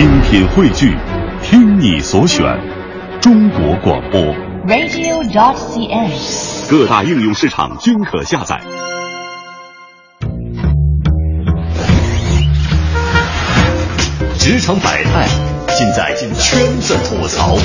精品汇聚，听你所选，中国广播。radio.cn。各大应用市场均可下载。职场百态，尽在圈子吐槽。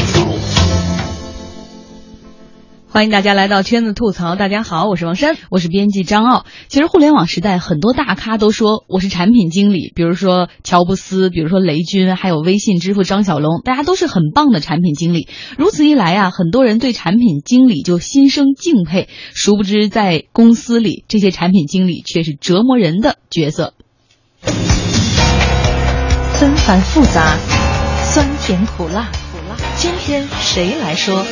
欢迎大家来到圈子吐槽。大家好，我是王珊，我是编辑张傲。其实互联网时代，很多大咖都说我是产品经理，比如说乔布斯，比如说雷军，还有微信支付张小龙，大家都是很棒的产品经理。如此一来啊，很多人对产品经理就心生敬佩。殊不知，在公司里，这些产品经理却是折磨人的角色。纷繁复杂，酸甜苦辣，今天谁来说？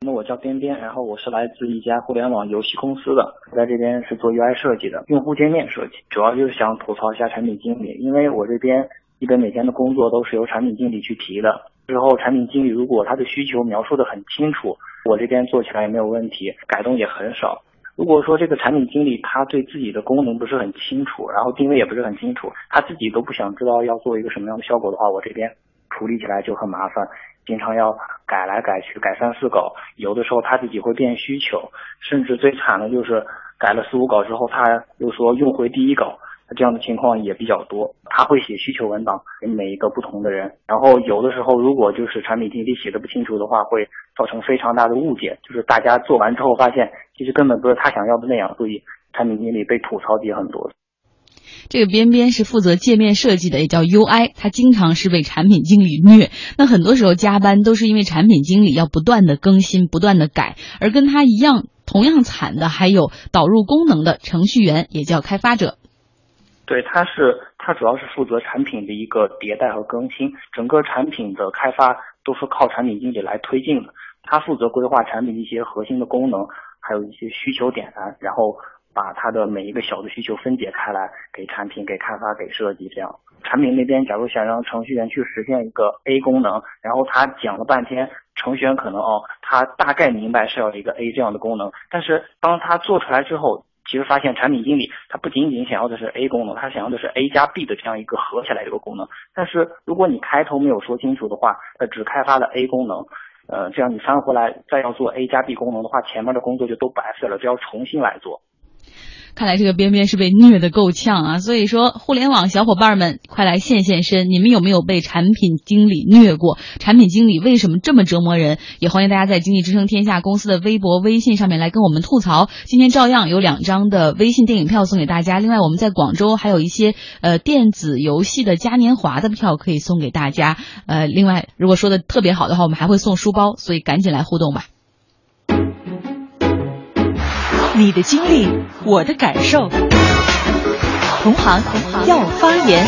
那我叫边边，然后我是来自一家互联网游戏公司的，在这边是做 UI 设计的，用户界面设计，主要就是想吐槽一下产品经理，因为我这边基本每天的工作都是由产品经理去提的，之后产品经理如果他的需求描述的很清楚，我这边做起来也没有问题，改动也很少。如果说这个产品经理他对自己的功能不是很清楚，然后定位也不是很清楚，他自己都不想知道要做一个什么样的效果的话，我这边处理起来就很麻烦。经常要改来改去，改三四稿，有的时候他自己会变需求，甚至最惨的就是改了四五稿之后，他又说用回第一稿，这样的情况也比较多。他会写需求文档给每一个不同的人，然后有的时候如果就是产品经理写的不清楚的话，会造成非常大的误解，就是大家做完之后发现其实根本不是他想要的那样，所以产品经理被吐槽的也很多。这个边边是负责界面设计的，也叫 UI，他经常是被产品经理虐。那很多时候加班都是因为产品经理要不断的更新、不断的改，而跟他一样同样惨的还有导入功能的程序员，也叫开发者。对，他是他主要是负责产品的一个迭代和更新，整个产品的开发都是靠产品经理来推进的。他负责规划产品一些核心的功能，还有一些需求点燃，然后。把它的每一个小的需求分解开来，给产品、给开发、给设计这样。产品那边假如想让程序员去实现一个 A 功能，然后他讲了半天，程序员可能哦，他大概明白是要一个 A 这样的功能，但是当他做出来之后，其实发现产品经理他不仅仅想要的是 A 功能，他想要的是 A 加 B 的这样一个合起来一个功能。但是如果你开头没有说清楚的话，呃，只开发了 A 功能，呃，这样你翻回来再要做 A 加 B 功能的话，前面的工作就都白费了，这要重新来做。看来这个边边是被虐的够呛啊！所以说，互联网小伙伴们，快来现现身！你们有没有被产品经理虐过？产品经理为什么这么折磨人？也欢迎大家在经济之声天下公司的微博、微信上面来跟我们吐槽。今天照样有两张的微信电影票送给大家，另外我们在广州还有一些呃电子游戏的嘉年华的票可以送给大家。呃，另外如果说的特别好的话，我们还会送书包，所以赶紧来互动吧。你的经历，我的感受，同行同行要发言。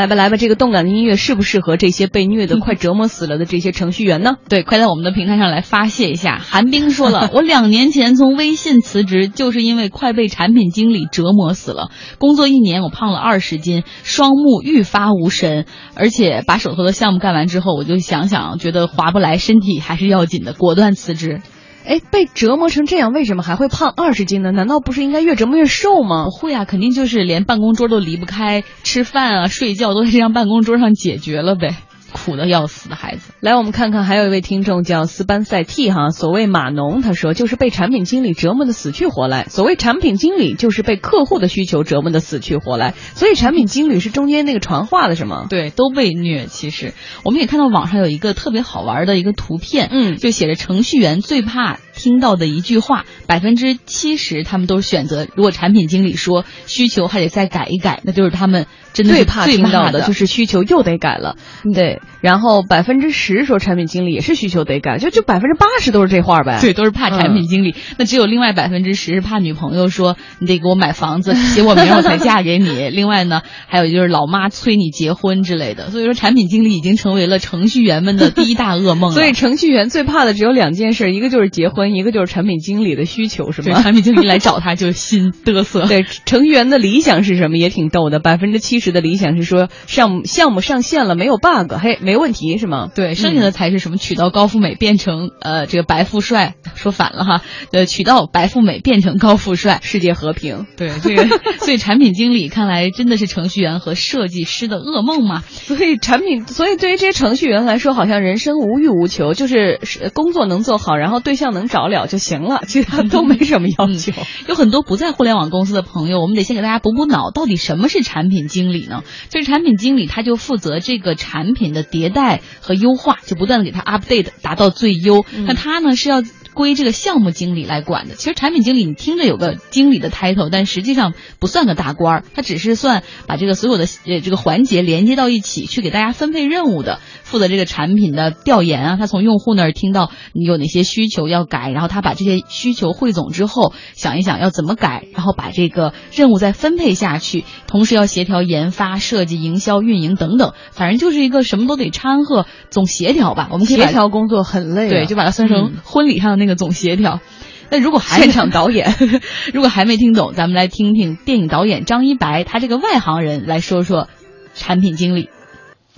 来吧，来吧，这个动感的音乐适不适合这些被虐的 快折磨死了的这些程序员呢？对，快在我们的平台上来发泄一下。韩冰说了，我两年前从微信辞职，就是因为快被产品经理折磨死了。工作一年，我胖了二十斤，双目愈发无神，而且把手头的项目干完之后，我就想想，觉得划不来，身体还是要紧的，果断辞职。哎，被折磨成这样，为什么还会胖二十斤呢？难道不是应该越折磨越瘦吗？不会啊，肯定就是连办公桌都离不开，吃饭啊、睡觉都在这张办公桌上解决了呗。苦的要死的孩子，来，我们看看，还有一位听众叫斯班塞 T 哈，所谓码农，他说就是被产品经理折磨的死去活来。所谓产品经理，就是被客户的需求折磨的死去活来。所以产品经理是中间那个传话的，是吗？对，都被虐。其实我们也看到网上有一个特别好玩的一个图片，嗯，就写着程序员最怕听到的一句话，百分之七十他们都是选择，如果产品经理说需求还得再改一改，那就是他们真的最怕听到的就是需求又得改了。对，然后百分之十说产品经理也是需求得改，就就百分之八十都是这话呗。对，都是怕产品经理。那只有另外百分之十是怕女朋友说你得给我买房子，写我名我才嫁给你。另外呢，还有就是老妈催你结婚之类的。所以说，产品经理已经成为了程序员们的第一大噩梦。所以程序员最怕的只有两件事，一个就是结婚，一个就是产品经理的需求，是吗？产品经理来找他就心嘚瑟。对，程序员的理想是什么？也挺逗的，百分之七十的理想是说项目项目上线了没有 bug，嘿，没问题是吗？对，剩下的才是什么娶到高富美变成呃这个白富帅，说反了哈，呃娶到白富美变成高富帅，世界和平。对，这个所以产品经理看来真的是程序员和设计师的噩梦嘛。所以产品，所以对于这些程序员来说，好像人生无欲无求，就是工作能做好，然后对象能找了就行了，其他都没 什么要求。有很多不在互联网公司的朋友，我们得先给大家补补脑，到底什么是产品经理呢？就是产品经理，他就负责这个产品的迭代和优化，就不断的给他 update，达到最优。那他呢是要。归这个项目经理来管的。其实产品经理你听着有个经理的 title，但实际上不算个大官儿，他只是算把这个所有的呃这个环节连接到一起，去给大家分配任务的，负责这个产品的调研啊。他从用户那儿听到你有哪些需求要改，然后他把这些需求汇总之后，想一想要怎么改，然后把这个任务再分配下去，同时要协调研发、设计、营销、运营等等，反正就是一个什么都得掺和，总协调吧。我们协调工作很累，对，就把它算成婚礼上的。那个总协调，那如果还现场导演，如果还没听懂，咱们来听听电影导演张一白，他这个外行人来说说产品经理。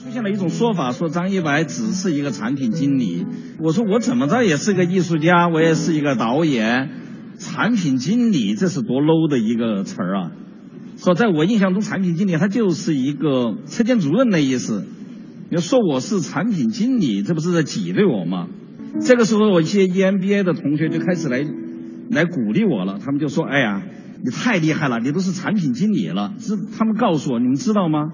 出现了一种说法，说张一白只是一个产品经理。我说我怎么着也是个艺术家，我也是一个导演，产品经理这是多 low 的一个词儿啊！说在我印象中，产品经理他就是一个车间主任的意思。你说我是产品经理，这不是在挤兑我吗？这个时候，我一些 EMBA 的同学就开始来来鼓励我了。他们就说：“哎呀，你太厉害了，你都是产品经理了。”是他们告诉我，你们知道吗？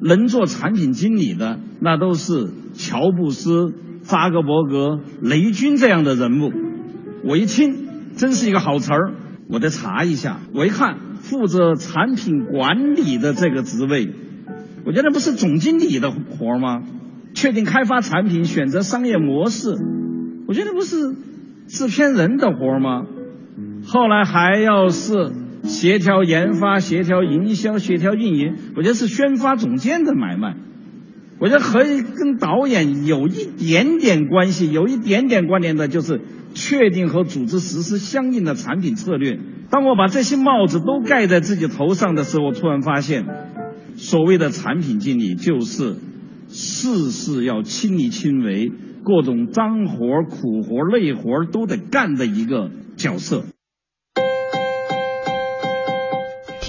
能做产品经理的，那都是乔布斯、扎克伯格、雷军这样的人物。我一听，真是一个好词儿，我得查一下。我一看，负责产品管理的这个职位，我觉得不是总经理的活吗？确定开发产品，选择商业模式。我觉得不是制片人的活吗？后来还要是协调研发、协调营销、协调运营，我觉得是宣发总监的买卖。我觉得和跟导演有一点点关系、有一点点关联的，就是确定和组织实施相应的产品策略。当我把这些帽子都盖在自己头上的时候，我突然发现，所谓的产品经理就是事事要亲力亲为。各种脏活、苦活、累活都得干的一个角色，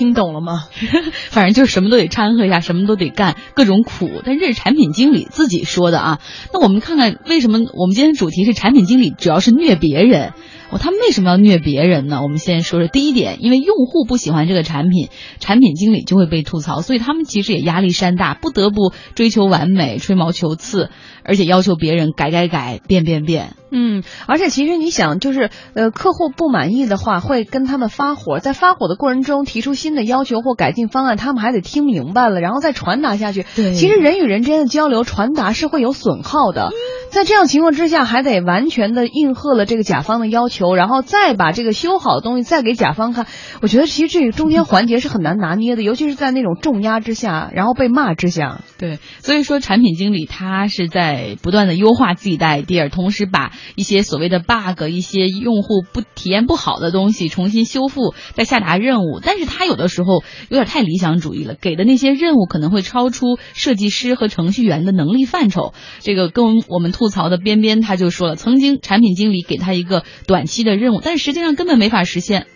听懂了吗？反正就是什么都得掺和一下，什么都得干，各种苦。但这是产品经理自己说的啊。那我们看看为什么我们今天主题是产品经理，主要是虐别人。哦，他们为什么要虐别人呢？我们先说说第一点，因为用户不喜欢这个产品，产品经理就会被吐槽，所以他们其实也压力山大，不得不追求完美，吹毛求疵。而且要求别人改改改变变变，嗯，而且其实你想，就是呃，客户不满意的话，会跟他们发火，在发火的过程中提出新的要求或改进方案，他们还得听明白了，然后再传达下去。对，其实人与人之间的交流传达是会有损耗的，在这样情况之下，还得完全的应和了这个甲方的要求，然后再把这个修好的东西再给甲方看。我觉得其实这个中间环节是很难拿捏的，尤其是在那种重压之下，然后被骂之下。对，所以说产品经理他是在。不断的优化自己的 idea，同时把一些所谓的 bug、一些用户不体验不好的东西重新修复，再下达任务。但是他有的时候有点太理想主义了，给的那些任务可能会超出设计师和程序员的能力范畴。这个跟我们吐槽的边边他就说了，曾经产品经理给他一个短期的任务，但实际上根本没法实现。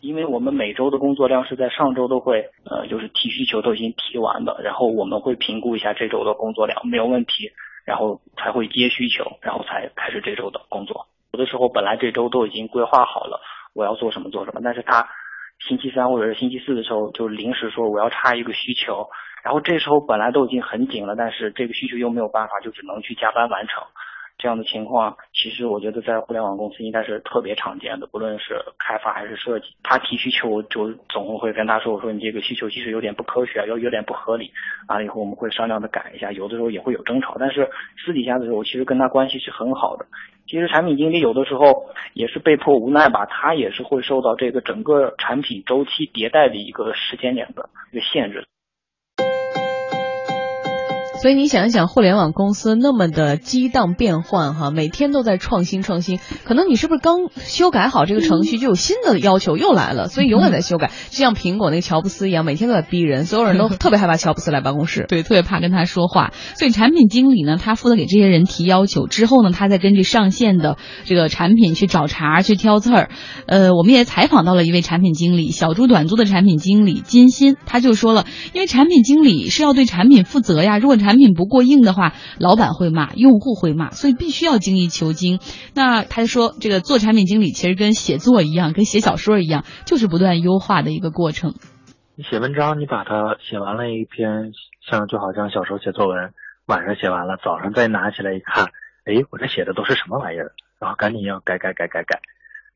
因为我们每周的工作量是在上周都会，呃，就是提需求都已经提完的，然后我们会评估一下这周的工作量没有问题。然后才会接需求，然后才开始这周的工作。有的时候本来这周都已经规划好了，我要做什么做什么，但是他星期三或者是星期四的时候就临时说我要插一个需求，然后这时候本来都已经很紧了，但是这个需求又没有办法，就只能去加班完成。这样的情况，其实我觉得在互联网公司应该是特别常见的，不论是开发还是设计，他提需求就总会跟他说，我说你这个需求其实有点不科学，有有点不合理，完了以后我们会商量的改一下，有的时候也会有争吵，但是私底下的时候其实跟他关系是很好的。其实产品经理有的时候也是被迫无奈吧，他也是会受到这个整个产品周期迭代的一个时间点的一个限制。所以你想一想，互联网公司那么的激荡变换，哈，每天都在创新创新。可能你是不是刚修改好这个程序，就有新的要求又来了？所以永远在修改，就像苹果那个乔布斯一样，每天都在逼人，所有人都特别害怕乔布斯来办公室，对，特别怕跟他说话。所以产品经理呢，他负责给这些人提要求，之后呢，他再根据上线的这个产品去找茬、去挑刺儿。呃，我们也采访到了一位产品经理，小猪短租的产品经理金鑫，他就说了，因为产品经理是要对产品负责呀，如果产产品不过硬的话，老板会骂，用户会骂，所以必须要精益求精。那他说，这个做产品经理其实跟写作一样，跟写小说一样，就是不断优化的一个过程。你写文章，你把它写完了一篇，像就好像小时候写作文，晚上写完了，早上再拿起来一看，哎，我这写的都是什么玩意儿？然后赶紧要改改改改改，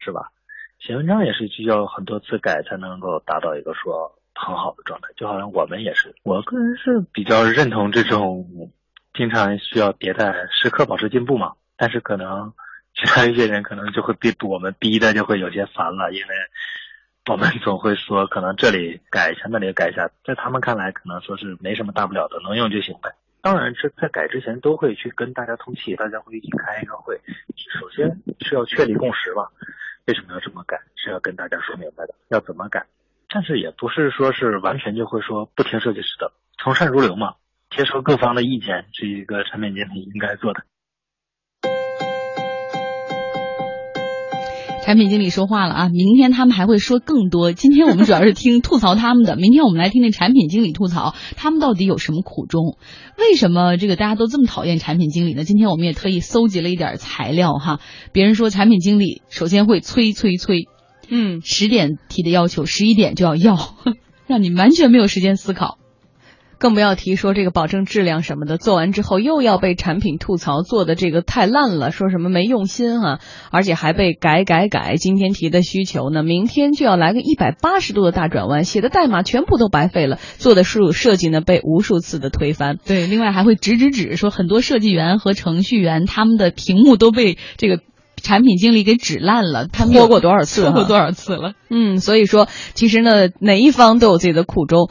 是吧？写文章也是需要很多次改才能够达到一个说。很好的状态，就好像我们也是，我个人是比较认同这种经常需要迭代、时刻保持进步嘛。但是可能其他一些人可能就会被我们逼的就会有些烦了，因为我们总会说可能这里改一下，那里改一下，在他们看来可能说是没什么大不了的，能用就行呗。当然这在改之前都会去跟大家通气，大家会一起开一个会，首先是要确立共识吧。为什么要这么改？是要跟大家说明白的，要怎么改。但是也不是说是完全就会说不听设计师的，从善如流嘛，接受各方的意见是一个产品经理应该做的。产品经理说话了啊，明天他们还会说更多。今天我们主要是听吐槽他们的，明天我们来听听产品经理吐槽他们到底有什么苦衷，为什么这个大家都这么讨厌产品经理呢？今天我们也特意搜集了一点材料哈，别人说产品经理首先会催催催。嗯，十点提的要求，十一点就要要，让你完全没有时间思考，更不要提说这个保证质量什么的，做完之后又要被产品吐槽做的这个太烂了，说什么没用心啊，而且还被改改改。今天提的需求呢，明天就要来个一百八十度的大转弯，写的代码全部都白费了，做的数设计呢被无数次的推翻。对，另外还会指指指说很多设计员和程序员他们的屏幕都被这个。产品经理给指烂了，他 拖过多少次？说过多少次了？嗯，所以说，其实呢，哪一方都有自己的苦衷。